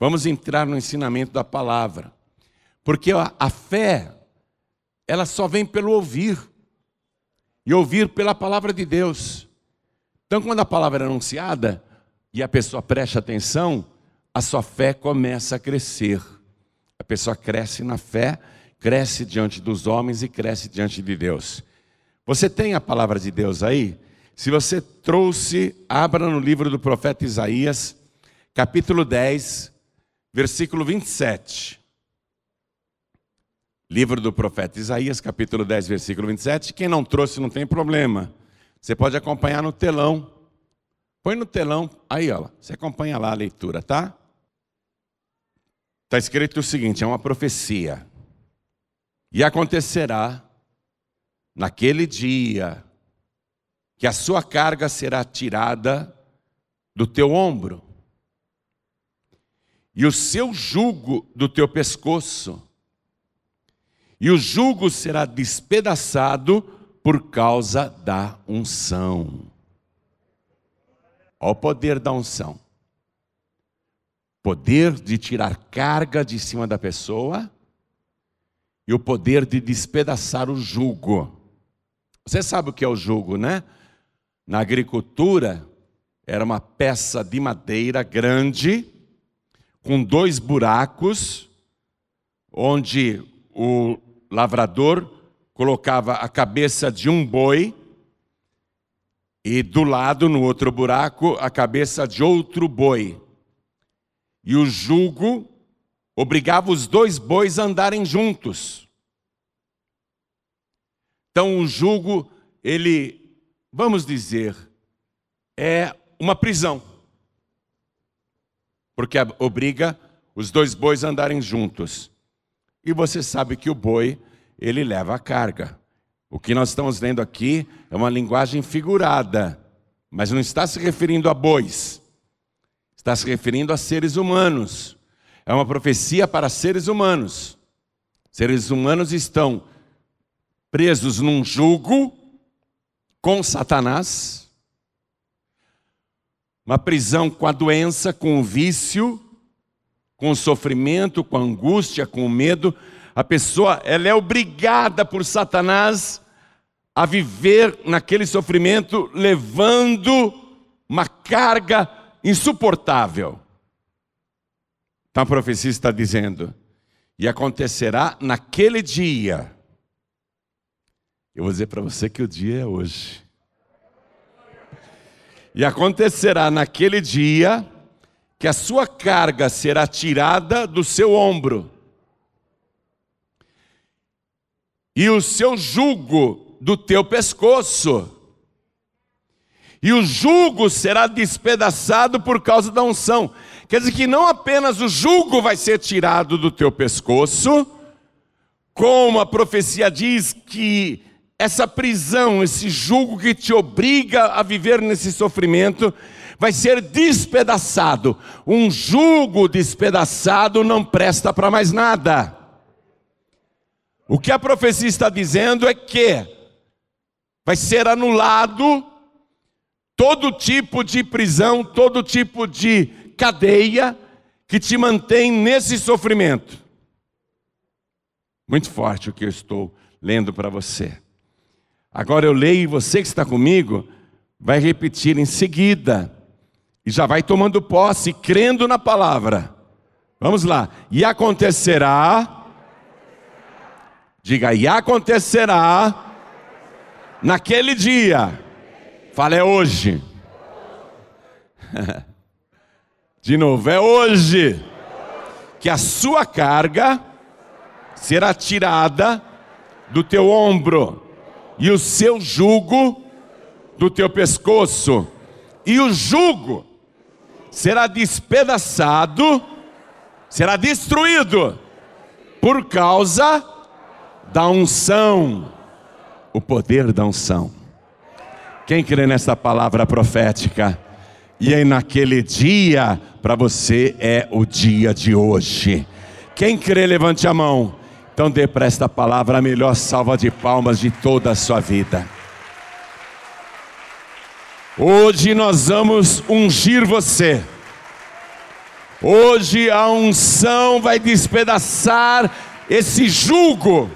Vamos entrar no ensinamento da palavra. Porque a, fé, ela só vem pelo ouvir. E ouvir pela palavra de Deus. Então, quando a palavra é anunciada e a pessoa presta atenção, a sua fé começa a crescer. A pessoa cresce na fé, cresce diante dos homens e cresce diante de Deus. Você tem a palavra de Deus aí? Se você trouxe, abra no livro do profeta Isaías, capítulo 10, versículo 27. Livro do profeta Isaías, capítulo 10, versículo 27. Quem não trouxe não tem problema. Você pode acompanhar no telão. Põe no telão, aí ó, você acompanha lá a leitura, tá? Está escrito o seguinte: é uma profecia. E acontecerá naquele dia que a sua carga será tirada do teu ombro, e o seu jugo do teu pescoço, e o jugo será despedaçado por causa da unção. Olha o poder da unção. Poder de tirar carga de cima da pessoa e o poder de despedaçar o jugo. Você sabe o que é o jugo, né? Na agricultura, era uma peça de madeira grande, com dois buracos, onde o lavrador colocava a cabeça de um boi e do lado, no outro buraco, a cabeça de outro boi. E o jugo obrigava os dois bois a andarem juntos. Então o jugo, ele, vamos dizer, é uma prisão. Porque obriga os dois bois a andarem juntos. E você sabe que o boi, ele leva a carga. O que nós estamos lendo aqui é uma linguagem figurada, mas não está se referindo a bois. Está se referindo a seres humanos. É uma profecia para seres humanos. Seres humanos estão presos num jugo com Satanás, uma prisão com a doença, com o vício, com o sofrimento, com a angústia, com o medo. A pessoa ela é obrigada por Satanás a viver naquele sofrimento, levando uma carga insuportável. Então a profecia está dizendo: e acontecerá naquele dia. Eu vou dizer para você que o dia é hoje. E acontecerá naquele dia que a sua carga será tirada do seu ombro, e o seu jugo do teu pescoço, e o jugo será despedaçado por causa da unção. Quer dizer que não apenas o jugo vai ser tirado do teu pescoço, como a profecia diz que essa prisão, esse jugo que te obriga a viver nesse sofrimento, vai ser despedaçado. Um jugo despedaçado não presta para mais nada. O que a profecia está dizendo é que vai ser anulado todo tipo de prisão, todo tipo de cadeia que te mantém nesse sofrimento. Muito forte o que eu estou lendo para você. Agora eu leio e você que está comigo vai repetir em seguida. E já vai tomando posse, crendo na palavra. Vamos lá. E acontecerá. Diga, e acontecerá naquele dia. Fala, é hoje. De novo, é hoje que a sua carga será tirada do teu ombro e o seu jugo do teu pescoço, e o jugo será despedaçado, será destruído por causa da unção, o poder da unção. Quem crê nessa palavra profética? E aí naquele dia, para você é o dia de hoje. Quem crê, levante a mão. Então dê para esta palavra a melhor salva de palmas de toda a sua vida. Hoje nós vamos ungir você. Hoje a unção vai despedaçar esse jugo,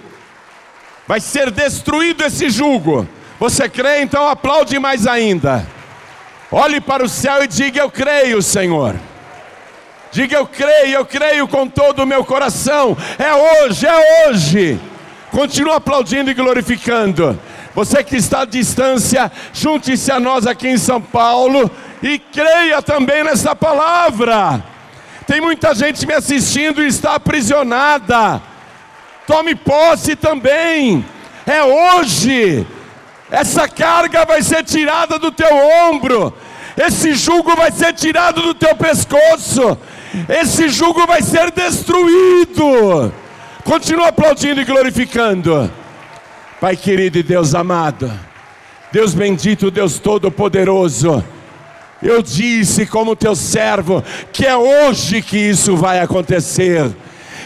vai ser destruído esse jugo. Você crê? Então aplaude mais ainda. Olhe para o céu e diga: Eu creio, Senhor. Diga: Eu creio, eu creio com todo o meu coração. É hoje, é hoje. Continua aplaudindo e glorificando. Você que está à distância, junte-se a nós aqui em São Paulo e creia também nessa palavra. Tem muita gente me assistindo e está aprisionada. Tome posse também. É hoje. Essa carga vai ser tirada do teu ombro. Esse jugo vai ser tirado do teu pescoço. Esse jugo vai ser destruído. Continua aplaudindo e glorificando. Pai querido e Deus amado. Deus bendito, Deus todo-poderoso. Eu disse, como teu servo, que é hoje que isso vai acontecer,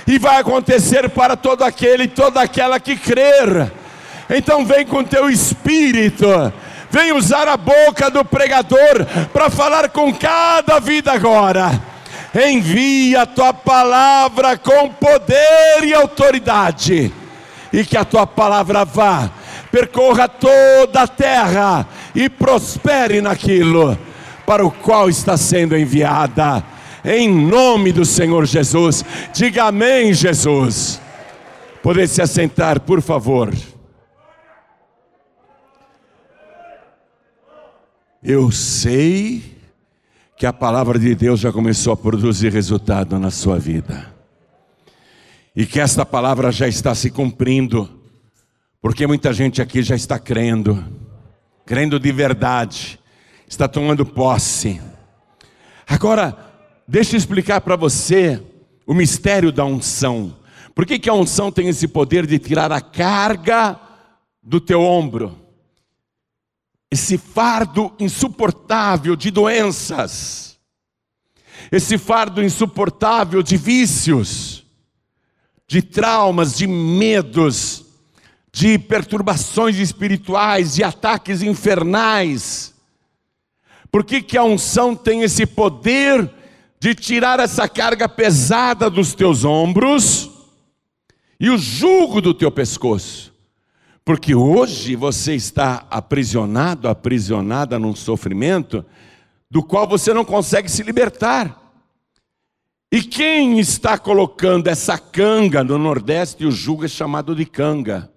e vai acontecer para todo aquele e toda aquela que crer. Então, vem com teu espírito, vem usar a boca do pregador para falar com cada vida agora. Envia a tua palavra com poder e autoridade, e que a tua palavra vá, percorra toda a terra e prospere naquilo para o qual está sendo enviada. Em nome do Senhor Jesus. Diga amém, Jesus. Poder se assentar, por favor. Eu sei que a palavra de Deus já começou a produzir resultado na sua vida. E que esta palavra já está se cumprindo. Porque muita gente aqui já está crendo, crendo de verdade está tomando posse. Agora, deixa eu explicar para você o mistério da unção. Por que, que a unção tem esse poder de tirar a carga do teu ombro? Esse fardo insuportável de doenças, esse fardo insuportável de vícios, de traumas, de medos, de perturbações espirituais, de ataques infernais. Por que, que a unção tem esse poder de tirar essa carga pesada dos teus ombros e o jugo do teu pescoço? Porque hoje você está aprisionado, aprisionada num sofrimento do qual você não consegue se libertar. E quem está colocando essa canga no Nordeste, o jugo é chamado de canga.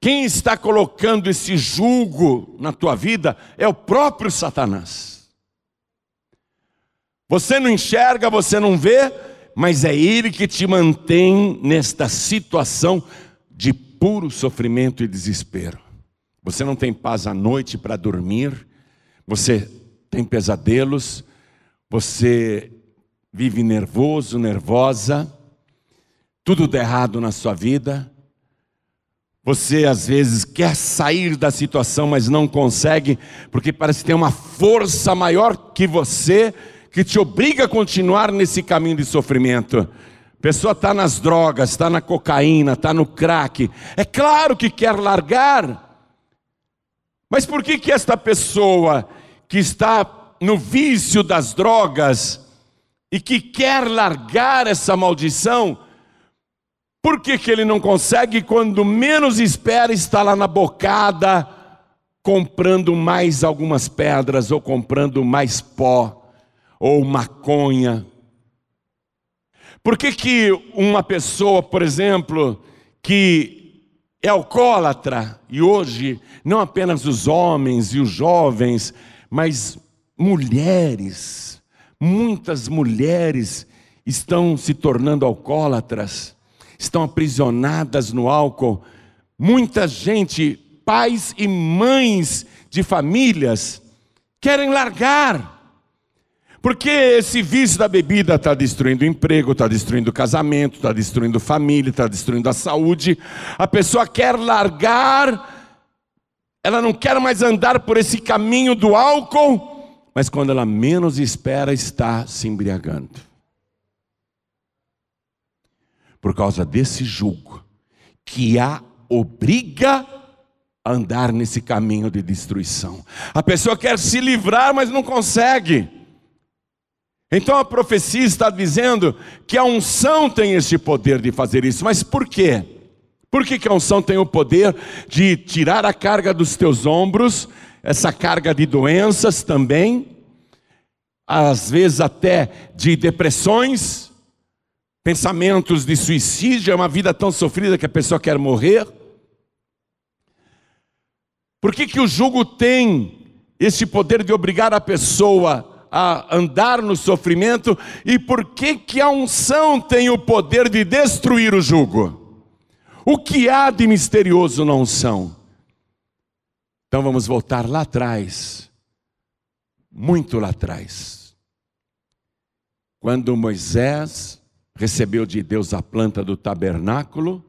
Quem está colocando esse julgo na tua vida é o próprio Satanás. Você não enxerga, você não vê, mas é ele que te mantém nesta situação puro sofrimento e desespero. Você não tem paz à noite para dormir, você tem pesadelos, você vive nervoso, nervosa, tudo de errado na sua vida, você às vezes quer sair da situação, mas não consegue, porque parece que tem uma força maior que você que te obriga a continuar nesse caminho de sofrimento. Pessoa está nas drogas, está na cocaína, está no crack. É claro que quer largar. Mas por que que esta pessoa que está no vício das drogas e que quer largar essa maldição, por que, que ele não consegue? Quando menos espera, está lá na bocada, comprando mais algumas pedras, ou comprando mais pó, ou maconha. Por que, que uma pessoa, por exemplo, que é alcoólatra, e hoje não apenas os homens e os jovens, mas mulheres, muitas mulheres estão se tornando alcoólatras estão aprisionadas no álcool. Muita gente, pais e mães de famílias, querem largar. Porque esse vício da bebida está destruindo o emprego, está destruindo o casamento, está destruindo a família, está destruindo a saúde. A pessoa quer largar, ela não quer mais andar por esse caminho do álcool, mas quando ela menos espera, está se embriagando por causa desse jugo que a obriga a andar nesse caminho de destruição. A pessoa quer se livrar, mas não consegue. Então a profecia está dizendo que a unção tem esse poder de fazer isso, mas por quê? Por que, que a unção tem o poder de tirar a carga dos teus ombros, essa carga de doenças também, às vezes até de depressões, pensamentos de suicídio, é uma vida tão sofrida que a pessoa quer morrer? Por que, que o jugo tem esse poder de obrigar a pessoa a andar no sofrimento? E por que, que a unção tem o poder de destruir o jugo? O que há de misterioso na unção? Então vamos voltar lá atrás, muito lá atrás. Quando Moisés recebeu de Deus a planta do tabernáculo,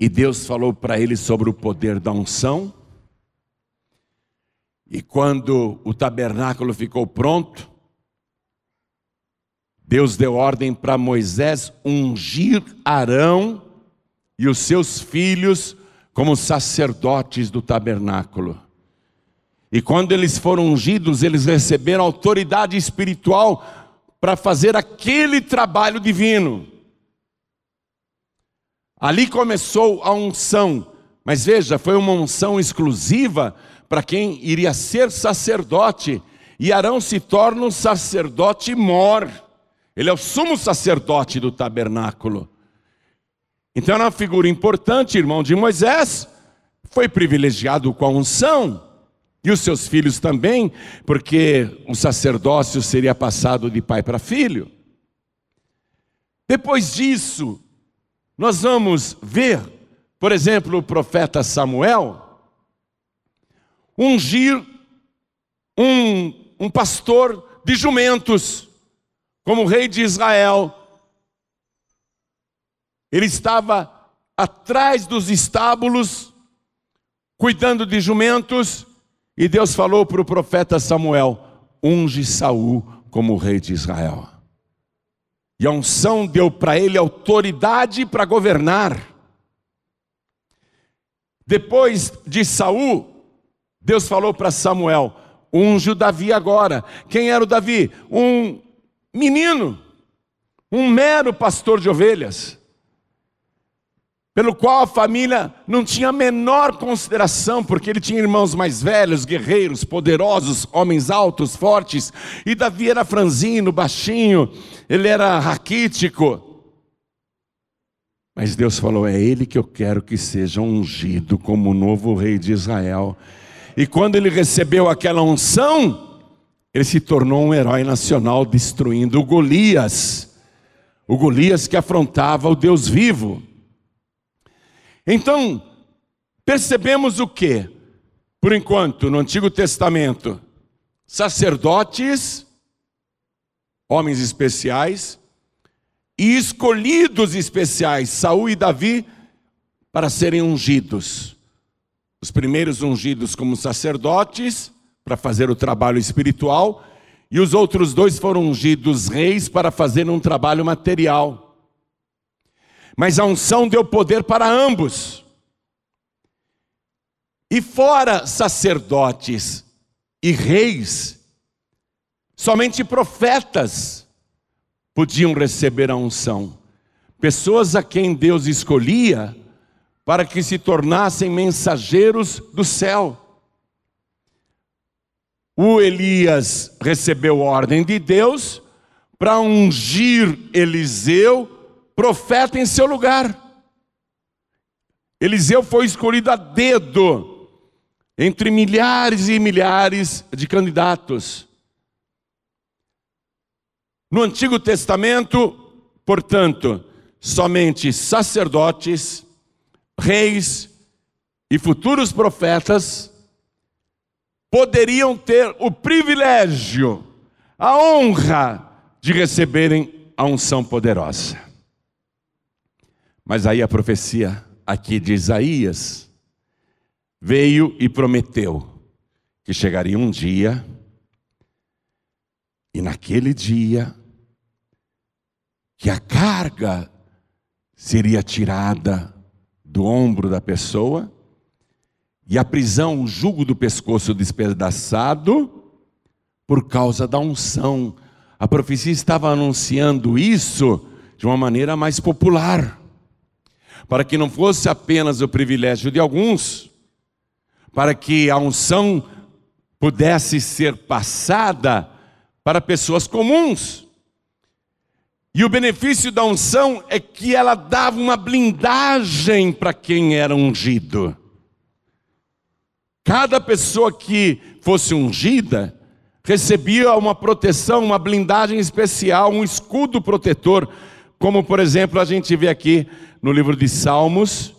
e Deus falou para ele sobre o poder da unção, e quando o tabernáculo ficou pronto, Deus deu ordem para Moisés ungir Arão e os seus filhos como sacerdotes do tabernáculo. E quando eles foram ungidos, eles receberam autoridade espiritual para fazer aquele trabalho divino. Ali começou a unção, mas veja, foi uma unção exclusiva para quem iria ser sacerdote. E Arão se torna um sacerdote mor. Ele é o sumo sacerdote do tabernáculo. Então era uma figura importante, irmão de Moisés, foi privilegiado com a unção, e os seus filhos também, porque o sacerdócio seria passado de pai para filho. Depois disso, nós vamos ver, por exemplo, o profeta Samuel ungir um, um pastor de jumentos, como rei de Israel. Ele estava atrás dos estábulos, cuidando de jumentos, e Deus falou para o profeta Samuel: unge Saul como rei de Israel. E a unção deu para ele autoridade para governar. Depois de Saul, Deus falou para Samuel: unge o Davi agora. Quem era o Davi? Um menino, um mero pastor de ovelhas pelo qual a família não tinha a menor consideração, porque ele tinha irmãos mais velhos, guerreiros, poderosos, homens altos, fortes, e Davi era franzino, baixinho, ele era raquítico. Mas Deus falou: é ele que eu quero que seja ungido como o novo rei de Israel. E quando ele recebeu aquela unção, ele se tornou um herói nacional, destruindo o Golias, o Golias que afrontava o Deus vivo. Então, percebemos o que? Por enquanto, no Antigo Testamento, sacerdotes, homens especiais, e escolhidos especiais, Saul e Davi, para serem ungidos. Os primeiros ungidos como sacerdotes, para fazer o trabalho espiritual, e os outros dois foram ungidos reis para fazer um trabalho material mas a unção deu poder para ambos. E fora sacerdotes e reis, somente profetas podiam receber a unção. Pessoas a quem Deus escolhia para que se tornassem mensageiros do céu. O Elias recebeu ordem de Deus para ungir Eliseu profeta em seu lugar. Eliseu foi escolhido a dedo entre milhares e milhares de candidatos. No Antigo Testamento, portanto, somente sacerdotes, reis e futuros profetas poderiam ter o privilégio, a honra de receberem a unção poderosa. Mas aí a profecia aqui de Isaías veio e prometeu que chegaria um dia, e naquele dia, que a carga seria tirada do ombro da pessoa, e a prisão, o jugo do pescoço despedaçado, por causa da unção. A profecia estava anunciando isso de uma maneira mais popular, para que não fosse apenas o privilégio de alguns, para que a unção pudesse ser passada para pessoas comuns. E o benefício da unção é que ela dava uma blindagem para quem era ungido. Cada pessoa que fosse ungida recebia uma proteção, uma blindagem especial, um escudo protetor, como por exemplo a gente vê aqui no livro de Salmos.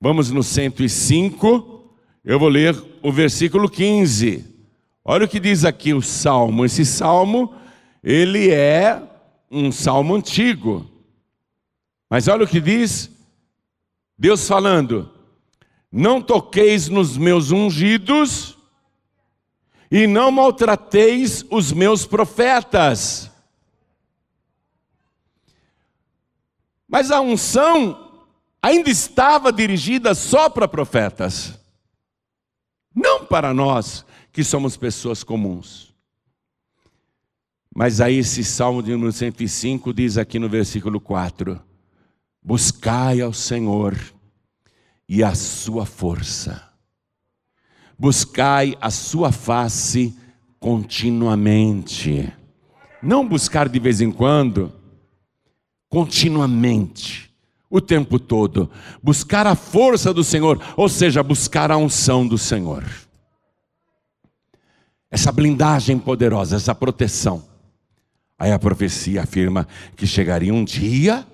Vamos no 105, eu vou ler o versículo 15. Olha o que diz aqui o salmo. Esse salmo, ele é um salmo antigo. Mas olha o que diz Deus falando: não toqueis nos meus ungidos, e não maltrateis os meus profetas. Mas a unção ainda estava dirigida só para profetas, não para nós que somos pessoas comuns. Mas aí esse Salmo de número 105 diz aqui no versículo 4: Buscai ao Senhor e a sua força. Buscai a sua face continuamente. Não buscar de vez em quando, continuamente, o tempo todo. Buscar a força do Senhor, ou seja, buscar a unção do Senhor. Essa blindagem poderosa, essa proteção. Aí a profecia afirma que chegaria um dia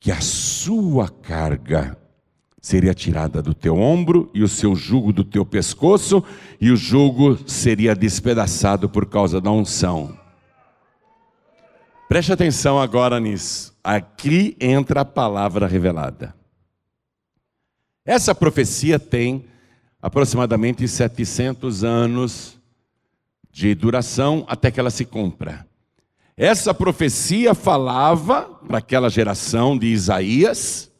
que a sua carga seria tirada do teu ombro e o seu jugo do teu pescoço, e o jugo seria despedaçado por causa da unção. Preste atenção agora nisso. Aqui entra a palavra revelada. Essa profecia tem aproximadamente 700 anos de duração até que ela se cumpra. Essa profecia falava para aquela geração de Isaías,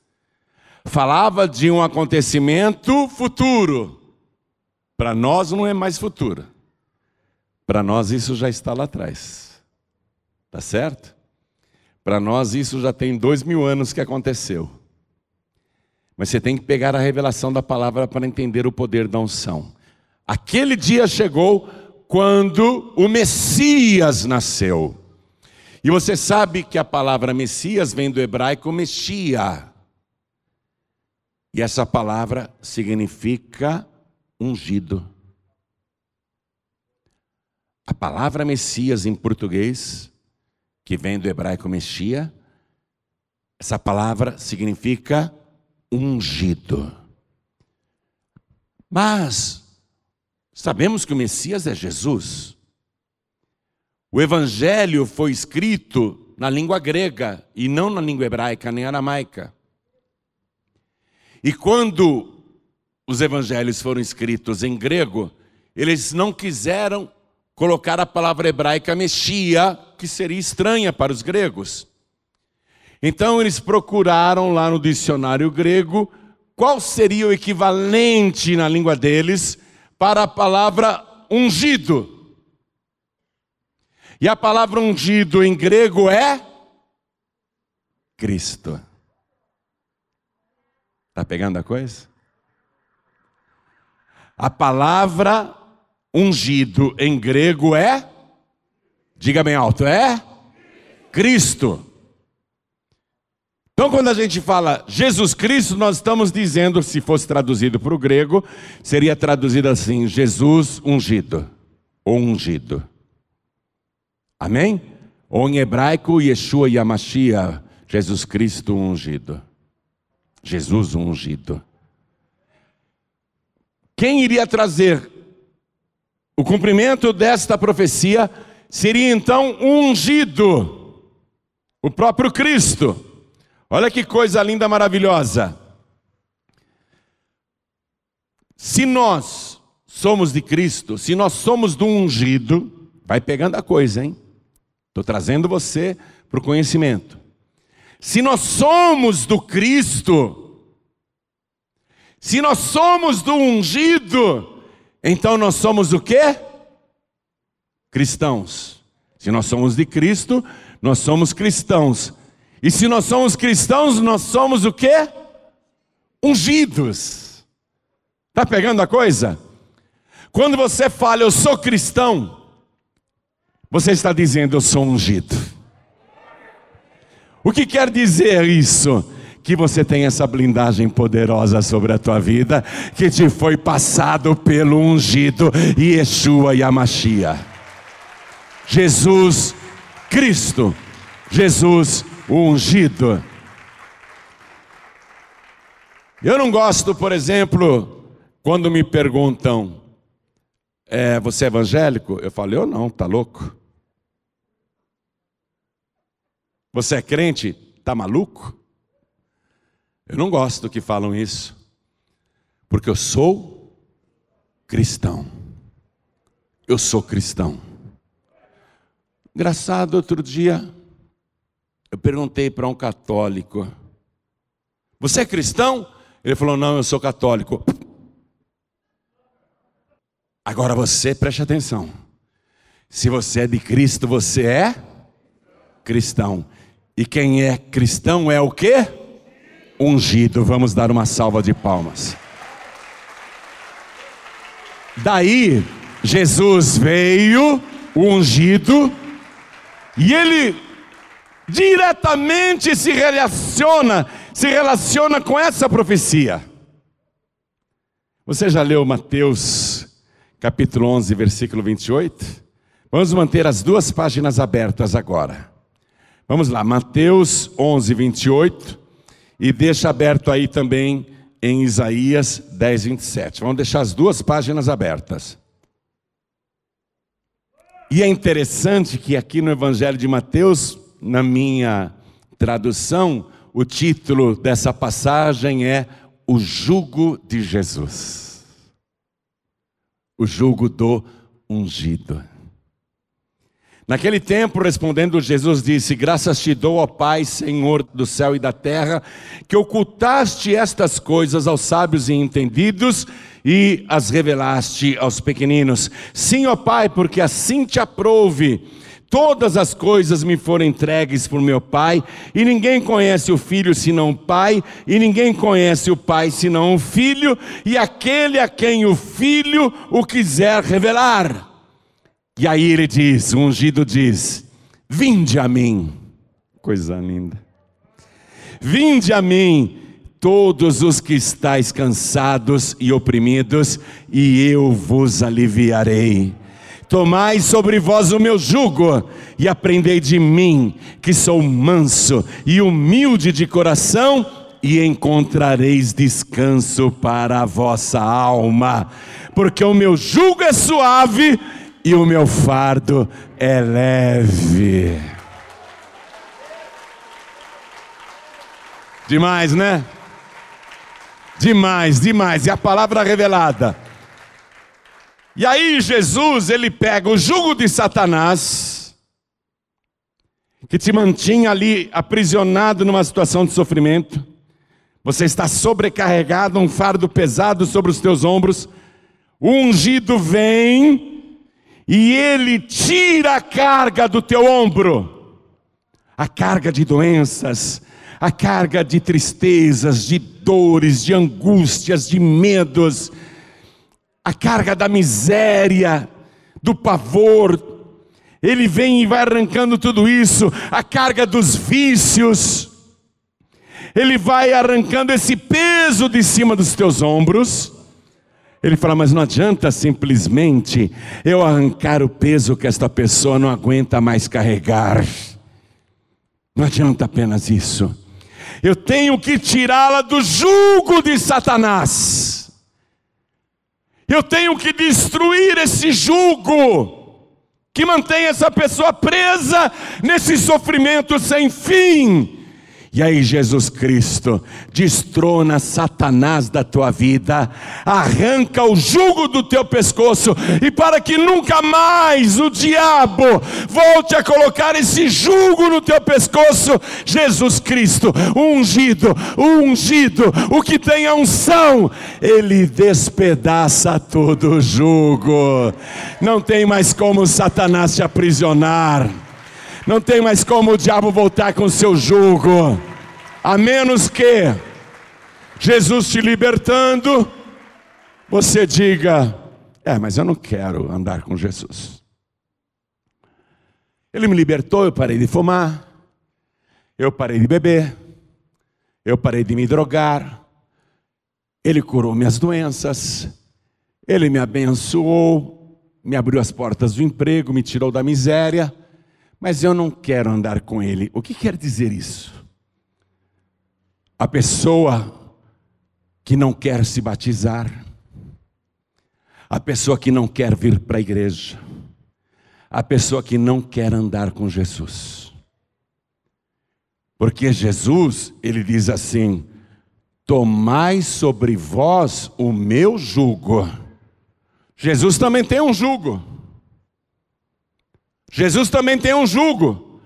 falava de um acontecimento futuro. Para nós não é mais futuro. Para nós isso já está lá atrás. Tá certo? Para nós isso já tem dois mil anos que aconteceu. Mas você tem que pegar a revelação da palavra para entender o poder da unção. Aquele dia chegou quando o Messias nasceu. E você sabe que a palavra Messias vem do hebraico Mexia. E essa palavra significa ungido. A palavra Messias em português, que vem do hebraico Mexia, essa palavra significa ungido. Mas sabemos que o Messias é Jesus. O evangelho foi escrito na língua grega e não na língua hebraica nem aramaica. E quando os evangelhos foram escritos em grego, eles não quiseram colocar a palavra hebraica mexia, que seria estranha para os gregos. Então eles procuraram lá no dicionário grego qual seria o equivalente na língua deles para a palavra ungido. E a palavra ungido em grego é Cristo. Está pegando a coisa? A palavra ungido em grego é, diga bem alto, é Cristo. Então, quando a gente fala Jesus Cristo, nós estamos dizendo, se fosse traduzido para o grego, seria traduzido assim: Jesus ungido, ou ungido. Amém? Ou em hebraico, Yeshua Yamashia, Jesus Cristo ungido. Jesus ungido. Quem iria trazer o cumprimento desta profecia seria então ungido, o próprio Cristo. Olha que coisa linda, maravilhosa. Se nós somos de Cristo, se nós somos do ungido, vai pegando a coisa, hein? Estou trazendo você para o conhecimento. Se nós somos do Cristo, se nós somos do ungido, Então nós somos o quê? Cristãos. Se nós somos de Cristo, nós somos cristãos. E se nós somos cristãos, nós somos o quê? Ungidos. Tá pegando a coisa? Quando você fala eu sou cristão, você está dizendo eu sou ungido. O que quer dizer isso? Que você tem essa blindagem poderosa sobre a tua vida, que te foi passado pelo ungido Yeshua Yamashia. Jesus Cristo, Jesus o ungido. Eu não gosto, por exemplo, quando me perguntam, é, você é evangélico? Eu falo, eu não, tá louco? Você é crente? Tá maluco? Eu não gosto que falam isso, porque eu sou cristão. Eu sou cristão. Engraçado, outro dia eu perguntei para um católico: Você é cristão? Ele falou: Não, eu sou católico. Agora você preste atenção. Se você é de Cristo, você é cristão. E quem é cristão é o quê? Ungido. Vamos dar uma salva de palmas. Daí, Jesus veio, ungido, e ele diretamente se relaciona, se relaciona com essa profecia. Você já leu Mateus capítulo 11, versículo 28? Vamos manter as duas páginas abertas agora. Vamos lá, Mateus 11, 28 e deixa aberto aí também em Isaías 10, 27. Vamos deixar as duas páginas abertas. E é interessante que aqui no Evangelho de Mateus, na minha tradução, o título dessa passagem é O Jugo de Jesus. O jugo do ungido. Naquele tempo, respondendo, Jesus disse: Graças te dou, ó Pai, Senhor do céu e da terra, que ocultaste estas coisas aos sábios e entendidos e as revelaste aos pequeninos. Sim, ó Pai, porque assim te aprouve. Todas as coisas me foram entregues por meu Pai, e ninguém conhece o Filho senão o Pai, e ninguém conhece o Pai senão o Filho, e aquele a quem o Filho o quiser revelar. E aí ele diz, o ungido diz: Vinde a mim, coisa linda. Vinde a mim, todos os que estáis cansados e oprimidos, e eu vos aliviarei. Tomai sobre vós o meu jugo e aprendei de mim, que sou manso e humilde de coração, e encontrareis descanso para a vossa alma, porque o meu jugo é suave e o meu fardo é leve. Demais, né? Demais, demais. E a palavra revelada. E aí Jesus, ele pega o jugo de Satanás, que te mantinha ali aprisionado numa situação de sofrimento. Você está sobrecarregado, um fardo pesado sobre os teus ombros. O ungido vem e ele tira a carga do teu ombro, a carga de doenças, a carga de tristezas, de dores, de angústias, de medos, a carga da miséria, do pavor. Ele vem e vai arrancando tudo isso, a carga dos vícios. Ele vai arrancando esse peso de cima dos teus ombros ele fala, mas não adianta simplesmente eu arrancar o peso que esta pessoa não aguenta mais carregar. Não adianta apenas isso. Eu tenho que tirá-la do jugo de Satanás. Eu tenho que destruir esse jugo que mantém essa pessoa presa nesse sofrimento sem fim. E aí, Jesus Cristo, destrona Satanás da tua vida, arranca o jugo do teu pescoço, e para que nunca mais o diabo volte a colocar esse jugo no teu pescoço, Jesus Cristo, ungido, ungido, o que tem a unção, ele despedaça todo o jugo, não tem mais como Satanás te aprisionar. Não tem mais como o diabo voltar com o seu jugo, a menos que Jesus te libertando, você diga: É, mas eu não quero andar com Jesus. Ele me libertou, eu parei de fumar, eu parei de beber, eu parei de me drogar, ele curou minhas doenças, ele me abençoou, me abriu as portas do emprego, me tirou da miséria mas eu não quero andar com ele. O que quer dizer isso? A pessoa que não quer se batizar, a pessoa que não quer vir para a igreja, a pessoa que não quer andar com Jesus. Porque Jesus, ele diz assim: Tomai sobre vós o meu jugo. Jesus também tem um jugo. Jesus também tem um jugo.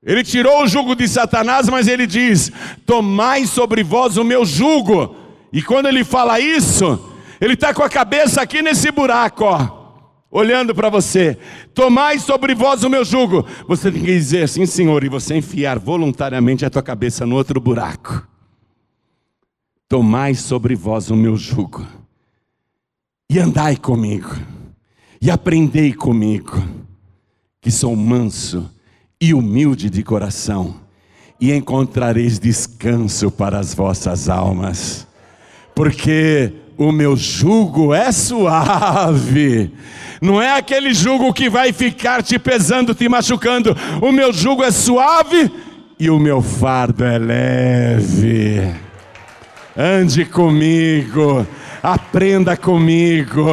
Ele tirou o jugo de Satanás, mas ele diz: Tomai sobre vós o meu jugo. E quando ele fala isso, ele está com a cabeça aqui nesse buraco, ó, olhando para você. Tomai sobre vós o meu jugo. Você tem que dizer assim, Senhor, e você enfiar voluntariamente a tua cabeça no outro buraco. Tomai sobre vós o meu jugo, e andai comigo, e aprendei comigo que sou manso e humilde de coração, e encontrareis descanso para as vossas almas, porque o meu jugo é suave, não é aquele jugo que vai ficar te pesando, te machucando, o meu jugo é suave e o meu fardo é leve. Ande comigo, aprenda comigo.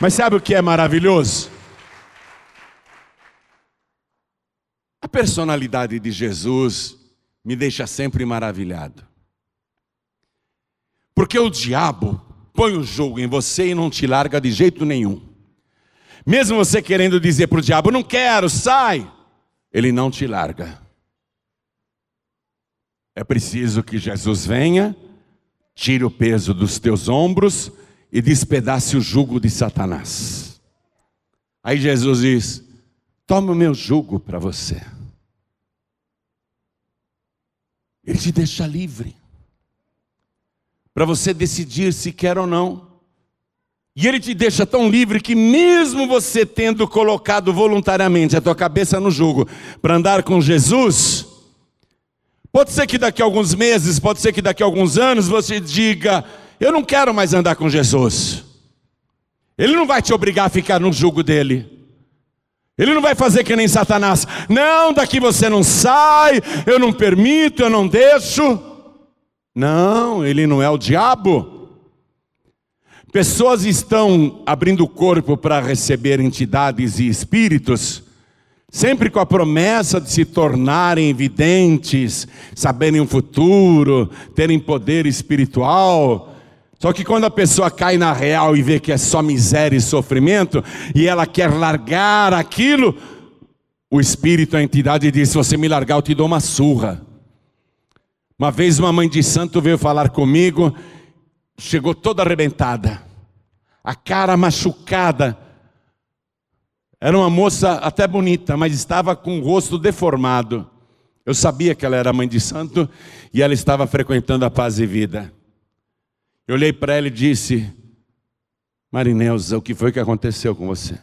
Mas sabe o que é maravilhoso? A personalidade de Jesus me deixa sempre maravilhado. Porque o diabo põe o jogo em você e não te larga de jeito nenhum. Mesmo você querendo dizer para o diabo, não quero, sai, ele não te larga. É preciso que Jesus venha, tire o peso dos teus ombros e despedace o jugo de Satanás. Aí Jesus diz: Toma o meu jugo para você. Ele te deixa livre para você decidir se quer ou não. E ele te deixa tão livre que mesmo você tendo colocado voluntariamente a tua cabeça no jugo para andar com Jesus, pode ser que daqui a alguns meses, pode ser que daqui a alguns anos você diga: "Eu não quero mais andar com Jesus". Ele não vai te obrigar a ficar no jugo dele. Ele não vai fazer que nem Satanás. Não, daqui você não sai, eu não permito, eu não deixo. Não, ele não é o diabo. Pessoas estão abrindo o corpo para receber entidades e espíritos, sempre com a promessa de se tornarem videntes, saberem o futuro, terem poder espiritual. Só que quando a pessoa cai na real e vê que é só miséria e sofrimento, e ela quer largar aquilo, o espírito, a entidade diz: se você me largar, eu te dou uma surra. Uma vez uma mãe de santo veio falar comigo, chegou toda arrebentada, a cara machucada. Era uma moça até bonita, mas estava com o rosto deformado. Eu sabia que ela era mãe de santo e ela estava frequentando a paz e vida. Eu olhei para ela e disse: Marineusa, o que foi que aconteceu com você?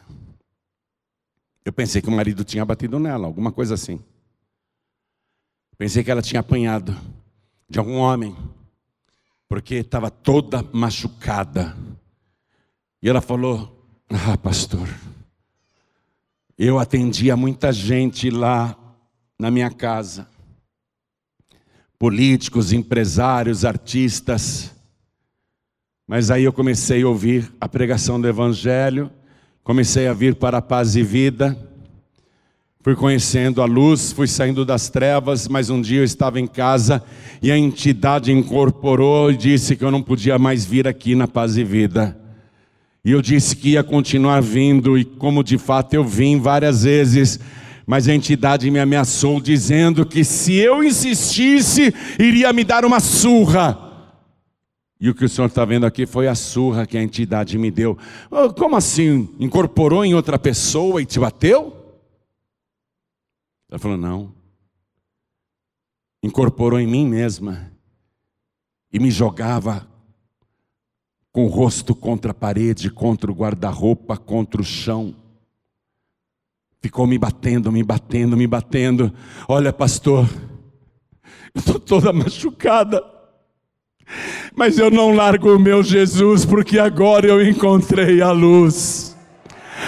Eu pensei que o marido tinha batido nela, alguma coisa assim. Pensei que ela tinha apanhado de algum homem, porque estava toda machucada. E ela falou: Ah, pastor, eu atendia muita gente lá na minha casa, políticos, empresários, artistas. Mas aí eu comecei a ouvir a pregação do Evangelho, comecei a vir para a paz e vida, Fui conhecendo a luz, fui saindo das trevas, mas um dia eu estava em casa e a entidade incorporou e disse que eu não podia mais vir aqui na Paz e Vida. E eu disse que ia continuar vindo, e como de fato eu vim várias vezes, mas a entidade me ameaçou, dizendo que se eu insistisse, iria me dar uma surra. E o que o senhor está vendo aqui foi a surra que a entidade me deu. Como assim? Incorporou em outra pessoa e te bateu? Ela falou: não. Incorporou em mim mesma e me jogava com o rosto contra a parede, contra o guarda-roupa, contra o chão. Ficou me batendo, me batendo, me batendo. Olha, pastor, eu estou toda machucada. Mas eu não largo o meu Jesus, porque agora eu encontrei a luz.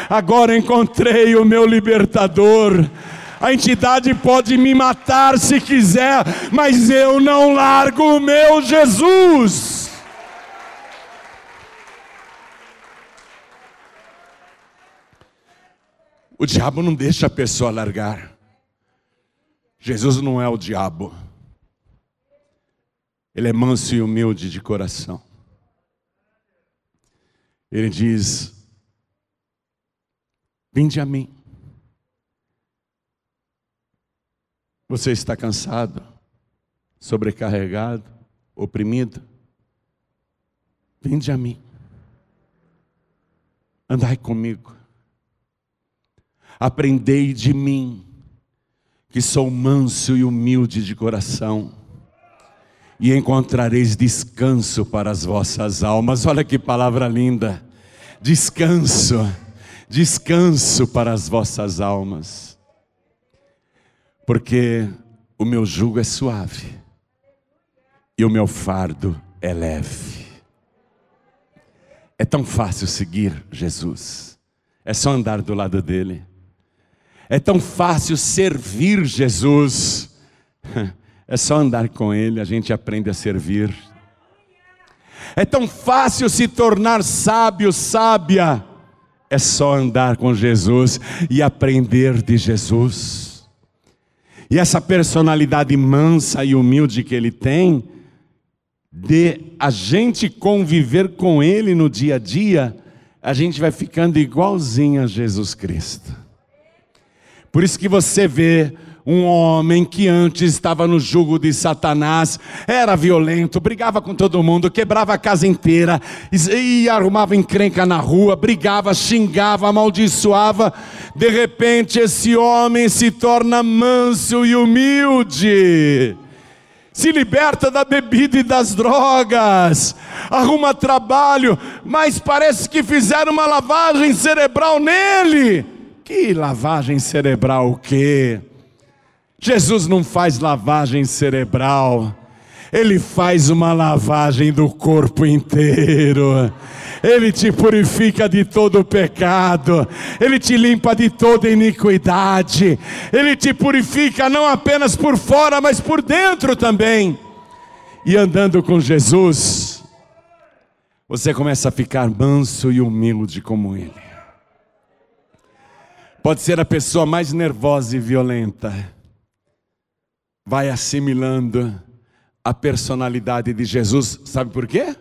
Agora encontrei o meu libertador. A entidade pode me matar se quiser, mas eu não largo o meu Jesus. O diabo não deixa a pessoa largar. Jesus não é o diabo. Ele é manso e humilde de coração. Ele diz: Vinde a mim. Você está cansado, sobrecarregado, oprimido? Vinde a mim. Andai comigo. Aprendei de mim, que sou manso e humilde de coração, e encontrareis descanso para as vossas almas. Olha que palavra linda! Descanso, descanso para as vossas almas porque o meu jugo é suave e o meu fardo é leve. É tão fácil seguir Jesus, é só andar do lado dele. É tão fácil servir Jesus, é só andar com ele, a gente aprende a servir. É tão fácil se tornar sábio, sábia, é só andar com Jesus e aprender de Jesus. E essa personalidade mansa e humilde que ele tem, de a gente conviver com ele no dia a dia, a gente vai ficando igualzinho a Jesus Cristo. Por isso que você vê um homem que antes estava no jugo de Satanás, era violento, brigava com todo mundo, quebrava a casa inteira, e arrumava encrenca na rua, brigava, xingava, amaldiçoava. De repente, esse homem se torna manso e humilde se liberta da bebida e das drogas, arruma trabalho, mas parece que fizeram uma lavagem cerebral nele. Que lavagem cerebral o quê? Jesus não faz lavagem cerebral, Ele faz uma lavagem do corpo inteiro. Ele te purifica de todo pecado, Ele te limpa de toda iniquidade, Ele te purifica não apenas por fora, mas por dentro também. E andando com Jesus, você começa a ficar manso e humilde como Ele. Pode ser a pessoa mais nervosa e violenta vai assimilando a personalidade de Jesus. Sabe por quê?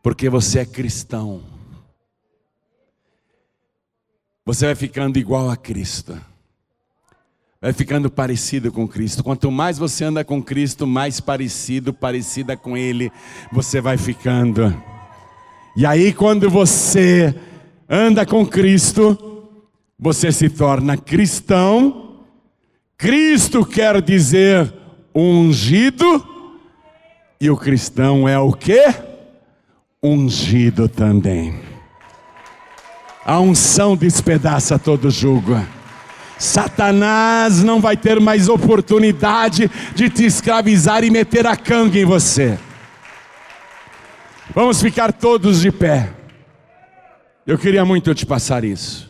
Porque você é cristão. Você vai ficando igual a Cristo. Vai ficando parecido com Cristo. Quanto mais você anda com Cristo, mais parecido, parecida com Ele, você vai ficando. E aí, quando você anda com Cristo, você se torna cristão Cristo quer dizer ungido, e o cristão é o que? Ungido também. A unção despedaça todo jugo. Satanás não vai ter mais oportunidade de te escravizar e meter a canga em você. Vamos ficar todos de pé. Eu queria muito te passar isso.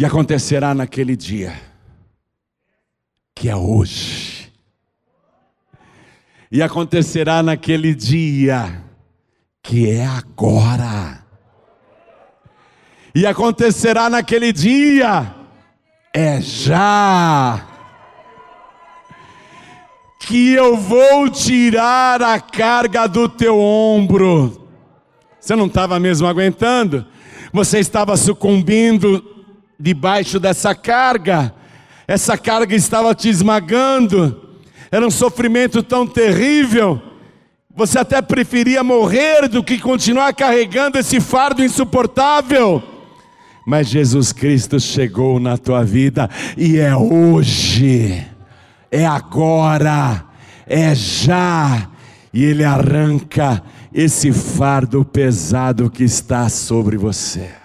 E acontecerá naquele dia, que é hoje. E acontecerá naquele dia, que é agora. E acontecerá naquele dia, é já, que eu vou tirar a carga do teu ombro. Você não estava mesmo aguentando? Você estava sucumbindo debaixo dessa carga, essa carga estava te esmagando, era um sofrimento tão terrível. Você até preferia morrer do que continuar carregando esse fardo insuportável. Mas Jesus Cristo chegou na tua vida e é hoje, é agora, é já, e Ele arranca esse fardo pesado que está sobre você.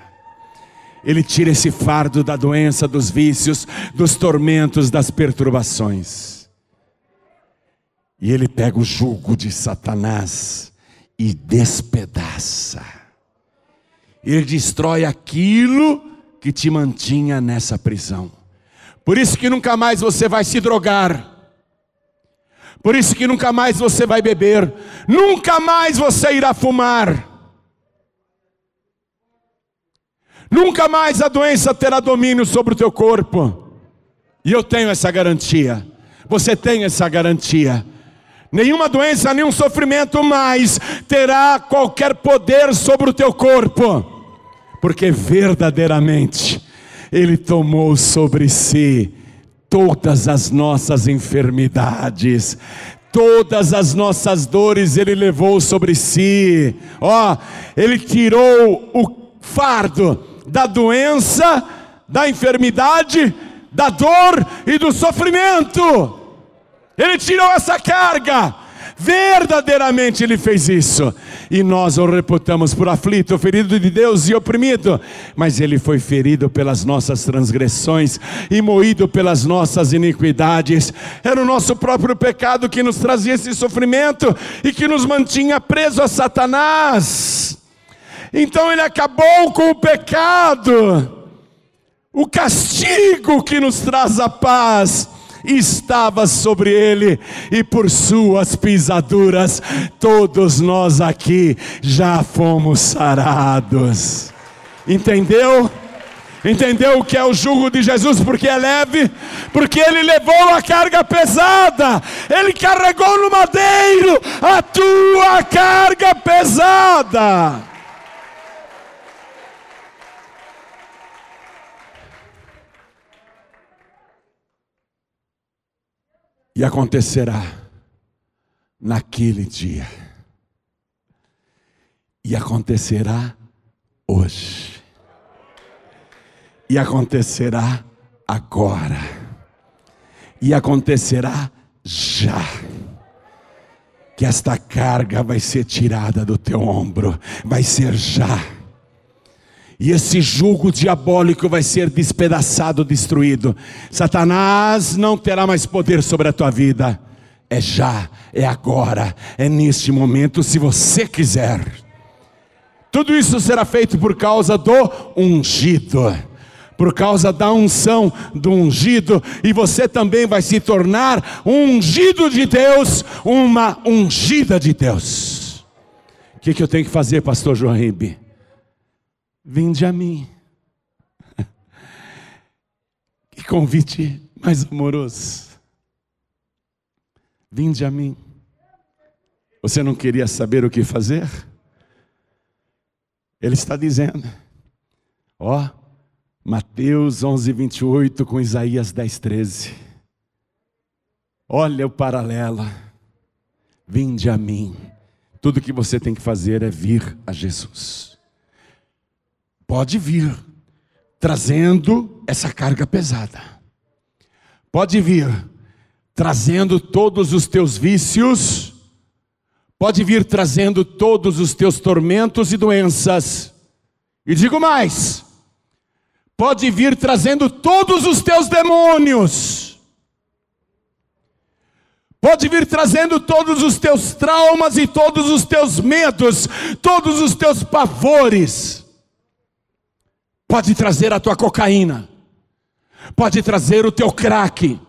Ele tira esse fardo da doença, dos vícios, dos tormentos, das perturbações. E ele pega o jugo de Satanás e despedaça. Ele destrói aquilo que te mantinha nessa prisão. Por isso que nunca mais você vai se drogar. Por isso que nunca mais você vai beber. Nunca mais você irá fumar. Nunca mais a doença terá domínio sobre o teu corpo. E eu tenho essa garantia. Você tem essa garantia. Nenhuma doença, nenhum sofrimento mais terá qualquer poder sobre o teu corpo, porque verdadeiramente Ele tomou sobre si todas as nossas enfermidades, todas as nossas dores Ele levou sobre si, ó, Ele tirou o fardo da doença, da enfermidade, da dor e do sofrimento. Ele tirou essa carga. Verdadeiramente ele fez isso, e nós o reputamos por aflito, ferido de Deus e oprimido, mas ele foi ferido pelas nossas transgressões e moído pelas nossas iniquidades. Era o nosso próprio pecado que nos trazia esse sofrimento e que nos mantinha preso a Satanás. Então ele acabou com o pecado, o castigo que nos traz a paz estava sobre ele, e por suas pisaduras, todos nós aqui já fomos sarados. Entendeu? Entendeu o que é o jugo de Jesus? Porque é leve, porque ele levou a carga pesada, ele carregou no madeiro a tua carga pesada. E acontecerá naquele dia. E acontecerá hoje. E acontecerá agora. E acontecerá já. Que esta carga vai ser tirada do teu ombro, vai ser já e esse jugo diabólico vai ser despedaçado, destruído. Satanás não terá mais poder sobre a tua vida. É já, é agora, é neste momento, se você quiser. Tudo isso será feito por causa do ungido, por causa da unção do ungido, e você também vai se tornar um ungido de Deus, uma ungida de Deus. O que, que eu tenho que fazer, Pastor João Ribe? Vinde a mim. Que convite mais amoroso. Vinde a mim. Você não queria saber o que fazer? Ele está dizendo, ó, Mateus 11, 28 com Isaías 10, 13. Olha o paralelo. Vinde a mim. Tudo que você tem que fazer é vir a Jesus pode vir trazendo essa carga pesada. Pode vir trazendo todos os teus vícios, pode vir trazendo todos os teus tormentos e doenças. E digo mais, pode vir trazendo todos os teus demônios. Pode vir trazendo todos os teus traumas e todos os teus medos, todos os teus pavores pode trazer a tua cocaína, pode trazer o teu crack,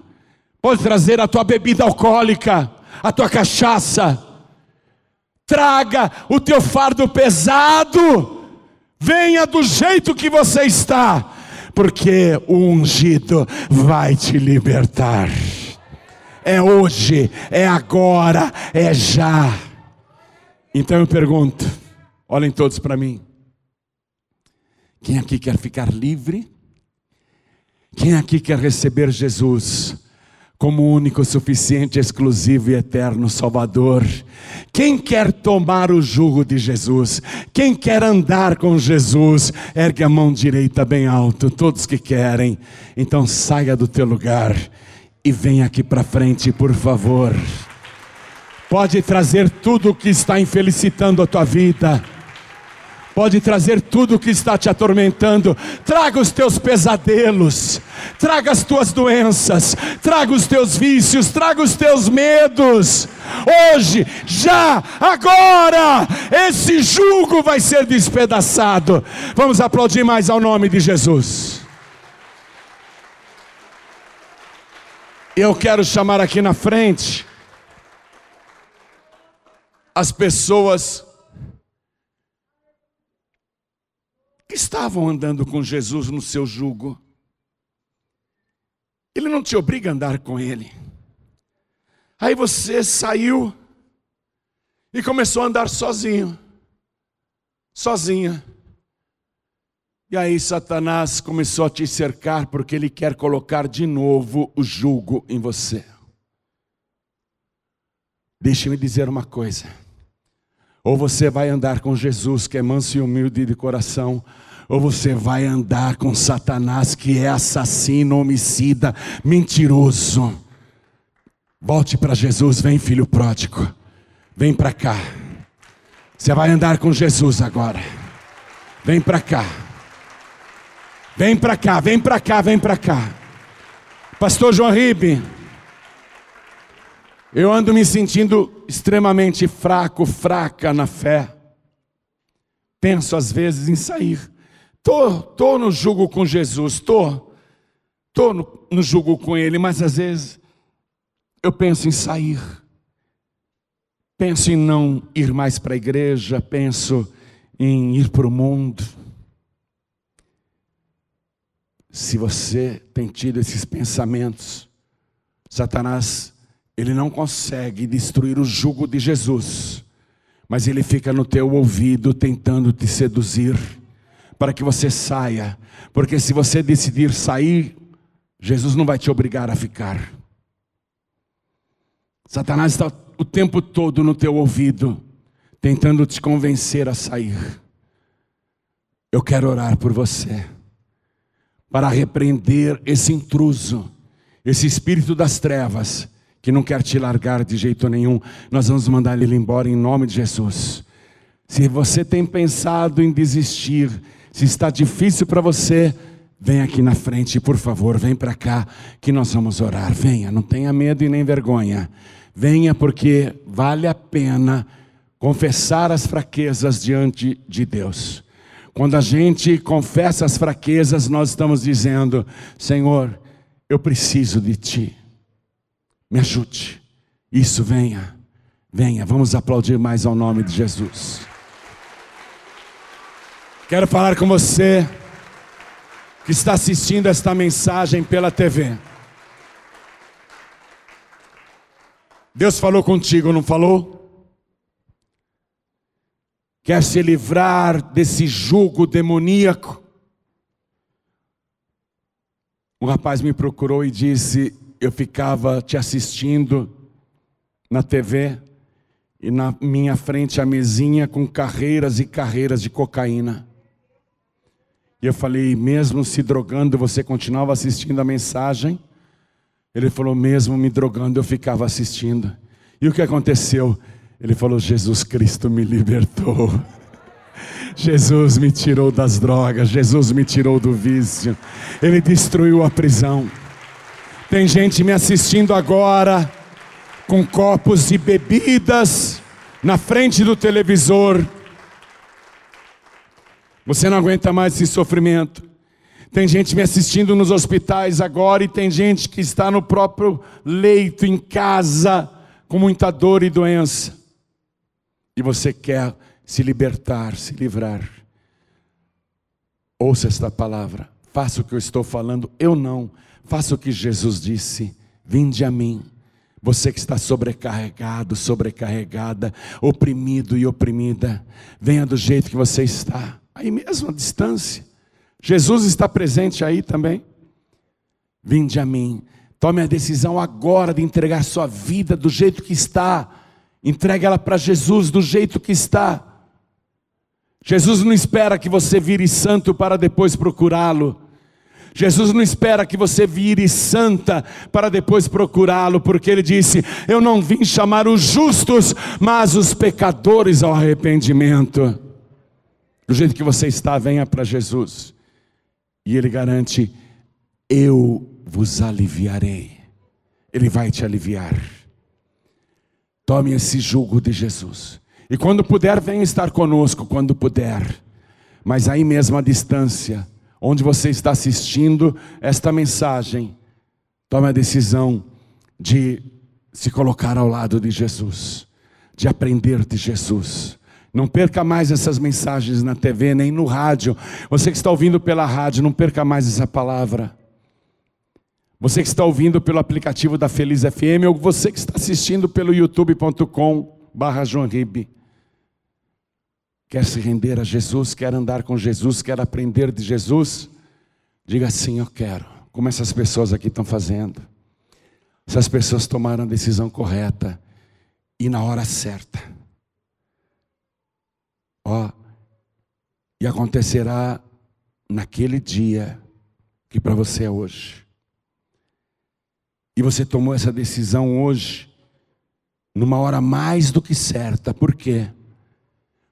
pode trazer a tua bebida alcoólica, a tua cachaça. Traga o teu fardo pesado, venha do jeito que você está, porque o ungido vai te libertar. É hoje, é agora, é já. Então eu pergunto, olhem todos para mim. Quem aqui quer ficar livre? Quem aqui quer receber Jesus como único, suficiente, exclusivo e eterno Salvador? Quem quer tomar o jugo de Jesus? Quem quer andar com Jesus? Ergue a mão direita bem alto, todos que querem. Então saia do teu lugar e venha aqui para frente, por favor. Pode trazer tudo o que está infelicitando a tua vida pode trazer tudo o que está te atormentando. Traga os teus pesadelos, traga as tuas doenças, traga os teus vícios, traga os teus medos. Hoje, já, agora, esse jugo vai ser despedaçado. Vamos aplaudir mais ao nome de Jesus. Eu quero chamar aqui na frente as pessoas que estavam andando com Jesus no seu jugo. Ele não te obriga a andar com ele. Aí você saiu e começou a andar sozinho, sozinha. E aí Satanás começou a te cercar porque ele quer colocar de novo o jugo em você. Deixe-me dizer uma coisa. Ou você vai andar com Jesus, que é manso e humilde de coração, ou você vai andar com Satanás, que é assassino, homicida, mentiroso. Volte para Jesus, vem filho pródigo, vem para cá. Você vai andar com Jesus agora. Vem para cá. Vem para cá, vem para cá, vem para cá. Pastor João Ribe, eu ando me sentindo extremamente fraco, fraca na fé. Penso às vezes em sair. Tô, tô no jugo com Jesus, tô, tô no, no jugo com Ele, mas às vezes eu penso em sair. Penso em não ir mais para a igreja, penso em ir para o mundo. Se você tem tido esses pensamentos, Satanás ele não consegue destruir o jugo de Jesus, mas ele fica no teu ouvido tentando te seduzir para que você saia, porque se você decidir sair, Jesus não vai te obrigar a ficar. Satanás está o tempo todo no teu ouvido, tentando te convencer a sair. Eu quero orar por você, para repreender esse intruso, esse espírito das trevas que não quer te largar de jeito nenhum, nós vamos mandar ele embora em nome de Jesus. Se você tem pensado em desistir, se está difícil para você, vem aqui na frente, por favor, vem para cá que nós vamos orar. Venha, não tenha medo e nem vergonha. Venha porque vale a pena confessar as fraquezas diante de Deus. Quando a gente confessa as fraquezas, nós estamos dizendo: Senhor, eu preciso de Ti. Me ajude. Isso, venha. Venha, vamos aplaudir mais ao nome de Jesus. Quero falar com você que está assistindo esta mensagem pela TV. Deus falou contigo, não falou? Quer se livrar desse jugo demoníaco? Um rapaz me procurou e disse: eu ficava te assistindo na TV e na minha frente a mesinha com carreiras e carreiras de cocaína. E eu falei, mesmo se drogando, você continuava assistindo a mensagem? Ele falou, mesmo me drogando, eu ficava assistindo. E o que aconteceu? Ele falou, Jesus Cristo me libertou. Jesus me tirou das drogas, Jesus me tirou do vício, Ele destruiu a prisão. Tem gente me assistindo agora com copos de bebidas na frente do televisor. Você não aguenta mais esse sofrimento. Tem gente me assistindo nos hospitais agora e tem gente que está no próprio leito, em casa, com muita dor e doença. E você quer se libertar, se livrar. Ouça esta palavra. Faça o que eu estou falando. Eu não. Faça o que Jesus disse. Vinde a mim. Você que está sobrecarregado, sobrecarregada, oprimido e oprimida, venha do jeito que você está, aí mesmo à distância. Jesus está presente aí também. Vinde a mim, tome a decisão agora de entregar sua vida do jeito que está, entregue ela para Jesus do jeito que está. Jesus não espera que você vire santo para depois procurá-lo. Jesus não espera que você vire santa para depois procurá-lo, porque ele disse: Eu não vim chamar os justos, mas os pecadores ao arrependimento. Do jeito que você está, venha para Jesus. E ele garante: Eu vos aliviarei. Ele vai te aliviar. Tome esse jugo de Jesus. E quando puder, venha estar conosco, quando puder. Mas aí mesmo à distância, onde você está assistindo esta mensagem, tome a decisão de se colocar ao lado de Jesus, de aprender de Jesus. Não perca mais essas mensagens na TV, nem no rádio. Você que está ouvindo pela rádio, não perca mais essa palavra. Você que está ouvindo pelo aplicativo da Feliz FM ou você que está assistindo pelo youtube.com barra Quer se render a Jesus, quer andar com Jesus, quer aprender de Jesus? Diga assim, eu quero. Como essas pessoas aqui estão fazendo. Essas pessoas tomaram a decisão correta e na hora certa. Ó, e acontecerá naquele dia que para você é hoje. E você tomou essa decisão hoje, numa hora mais do que certa. Por quê?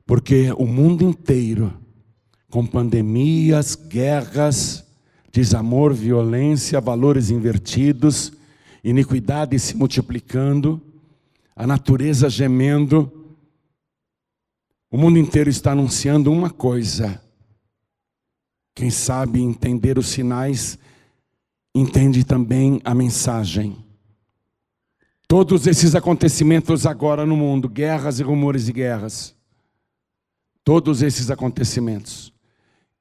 Porque o mundo inteiro, com pandemias, guerras, desamor, violência, valores invertidos, iniquidade se multiplicando, a natureza gemendo, o mundo inteiro está anunciando uma coisa. Quem sabe entender os sinais entende também a mensagem. Todos esses acontecimentos agora no mundo, guerras e rumores de guerras, todos esses acontecimentos,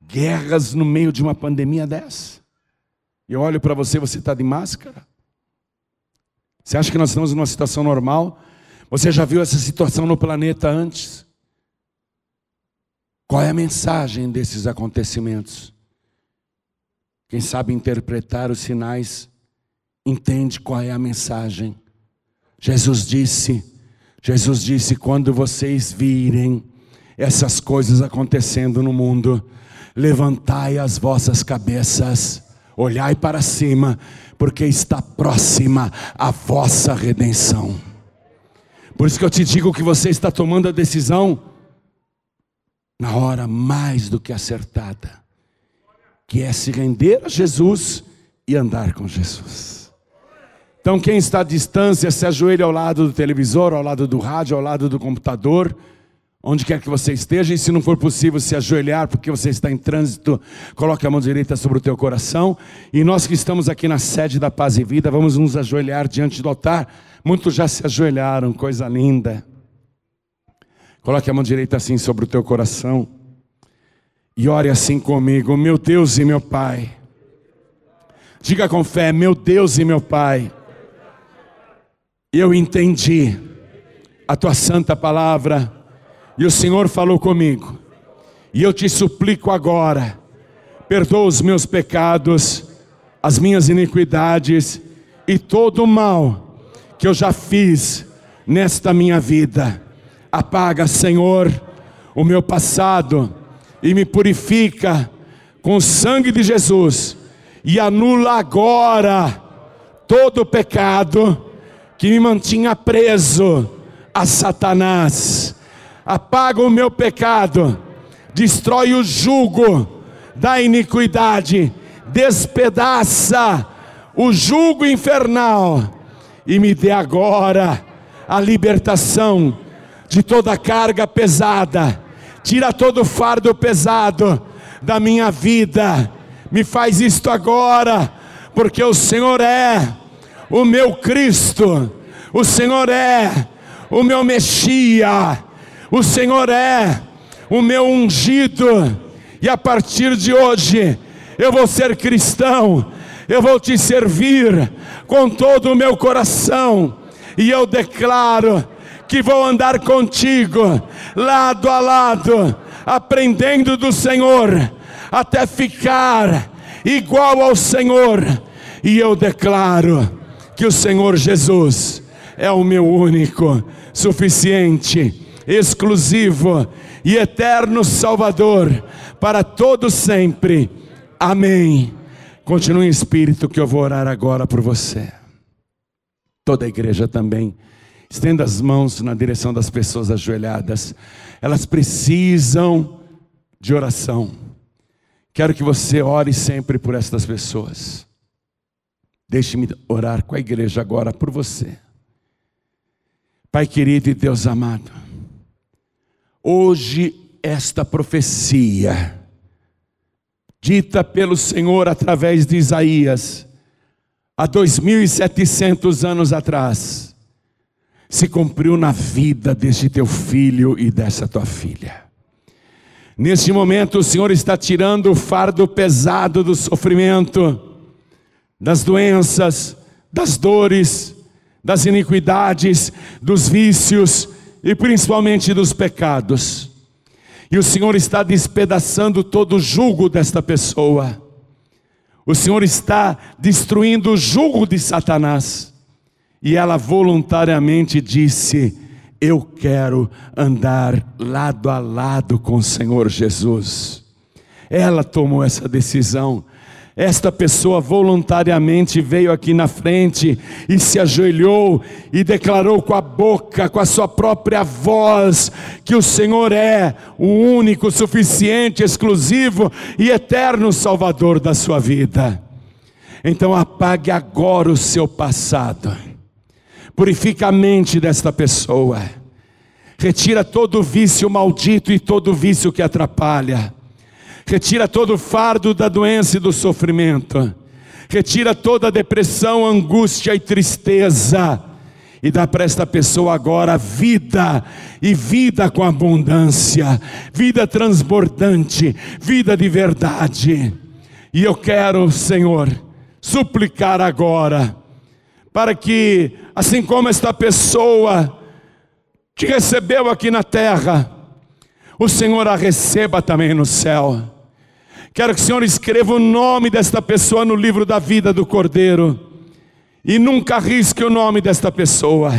guerras no meio de uma pandemia dessa. Eu olho para você, você está de máscara? Você acha que nós estamos numa situação normal? Você já viu essa situação no planeta antes? Qual é a mensagem desses acontecimentos? Quem sabe interpretar os sinais, entende qual é a mensagem. Jesus disse, Jesus disse: quando vocês virem essas coisas acontecendo no mundo, levantai as vossas cabeças, olhai para cima, porque está próxima a vossa redenção. Por isso que eu te digo que você está tomando a decisão na hora mais do que acertada que é se render a Jesus e andar com Jesus. Então, quem está à distância, se ajoelha ao lado do televisor, ao lado do rádio, ao lado do computador, onde quer que você esteja, e se não for possível se ajoelhar porque você está em trânsito, coloque a mão direita sobre o teu coração. E nós que estamos aqui na sede da Paz e Vida, vamos nos ajoelhar diante do altar. Muitos já se ajoelharam, coisa linda. Coloque a mão direita assim sobre o teu coração. E ore assim comigo, meu Deus e meu Pai. Diga com fé, meu Deus e meu Pai. Eu entendi a tua santa palavra e o Senhor falou comigo. E eu te suplico agora, perdoa os meus pecados, as minhas iniquidades e todo o mal que eu já fiz nesta minha vida. Apaga, Senhor, o meu passado e me purifica com o sangue de Jesus e anula agora todo o pecado que me mantinha preso a Satanás. Apaga o meu pecado, destrói o jugo da iniquidade, despedaça o jugo infernal. E me dê agora a libertação de toda carga pesada. Tira todo fardo pesado da minha vida, me faz isto agora, porque o Senhor é o meu Cristo, o Senhor é o meu Messias, o Senhor é o meu ungido, e a partir de hoje eu vou ser cristão, eu vou te servir com todo o meu coração, e eu declaro que vou andar contigo, lado a lado, aprendendo do Senhor, até ficar igual ao Senhor, e eu declaro que o Senhor Jesus é o meu único, suficiente, exclusivo e eterno Salvador para todo sempre. Amém. Continue em espírito que eu vou orar agora por você. Toda a igreja também. Estenda as mãos na direção das pessoas ajoelhadas. Elas precisam de oração. Quero que você ore sempre por estas pessoas. Deixe-me orar com a igreja agora por você. Pai querido e Deus amado, hoje esta profecia, dita pelo Senhor através de Isaías, há 2.700 anos atrás, se cumpriu na vida deste teu filho e dessa tua filha. Neste momento, o Senhor está tirando o fardo pesado do sofrimento, das doenças, das dores, das iniquidades, dos vícios e principalmente dos pecados. E o Senhor está despedaçando todo o jugo desta pessoa. O Senhor está destruindo o jugo de Satanás. E ela voluntariamente disse: Eu quero andar lado a lado com o Senhor Jesus. Ela tomou essa decisão. Esta pessoa voluntariamente veio aqui na frente e se ajoelhou e declarou com a boca, com a sua própria voz, que o Senhor é o único, suficiente, exclusivo e eterno Salvador da sua vida. Então apague agora o seu passado, purifica a mente desta pessoa, retira todo o vício maldito e todo o vício que atrapalha retira todo o fardo da doença e do sofrimento, retira toda a depressão, angústia e tristeza, e dá para esta pessoa agora vida, e vida com abundância, vida transbordante, vida de verdade. E eu quero, Senhor, suplicar agora, para que, assim como esta pessoa te recebeu aqui na terra, o Senhor a receba também no céu. Quero que o Senhor escreva o nome desta pessoa no livro da vida do Cordeiro. E nunca risque o nome desta pessoa.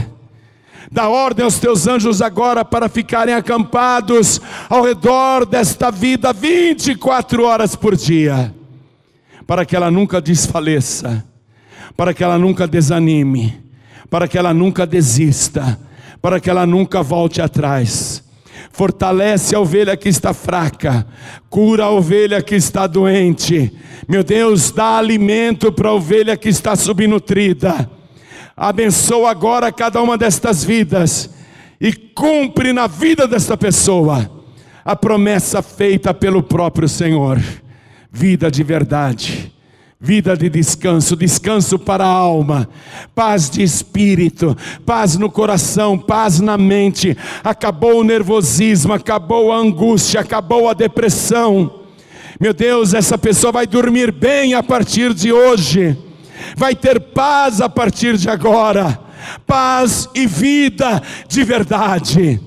Dá ordem aos teus anjos agora para ficarem acampados ao redor desta vida 24 horas por dia, para que ela nunca desfaleça, para que ela nunca desanime, para que ela nunca desista, para que ela nunca volte atrás fortalece a ovelha que está fraca, cura a ovelha que está doente. Meu Deus, dá alimento para a ovelha que está subnutrida. Abençoa agora cada uma destas vidas e cumpre na vida desta pessoa a promessa feita pelo próprio Senhor. Vida de verdade vida de descanso, descanso para a alma, paz de espírito, paz no coração, paz na mente. Acabou o nervosismo, acabou a angústia, acabou a depressão. Meu Deus, essa pessoa vai dormir bem a partir de hoje, vai ter paz a partir de agora, paz e vida de verdade,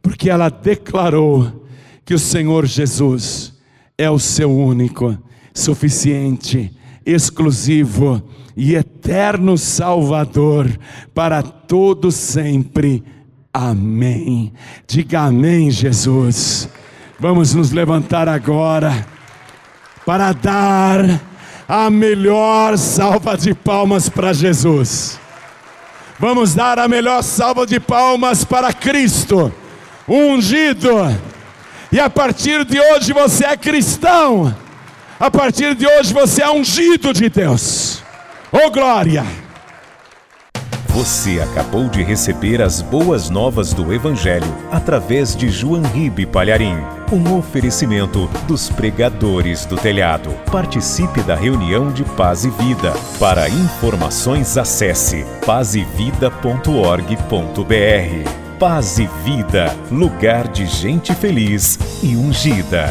porque ela declarou que o Senhor Jesus é o seu único, suficiente exclusivo e eterno Salvador para todo sempre. Amém. Diga amém, Jesus. Vamos nos levantar agora para dar a melhor salva de palmas para Jesus. Vamos dar a melhor salva de palmas para Cristo, ungido. E a partir de hoje você é cristão a partir de hoje você é ungido de Deus. Oh glória! Você acabou de receber as boas novas do Evangelho através de João Ribe Palharim. Um oferecimento dos pregadores do telhado. Participe da reunião de Paz e Vida. Para informações, acesse pazevida.org.br. Paz e Vida, lugar de gente feliz e ungida.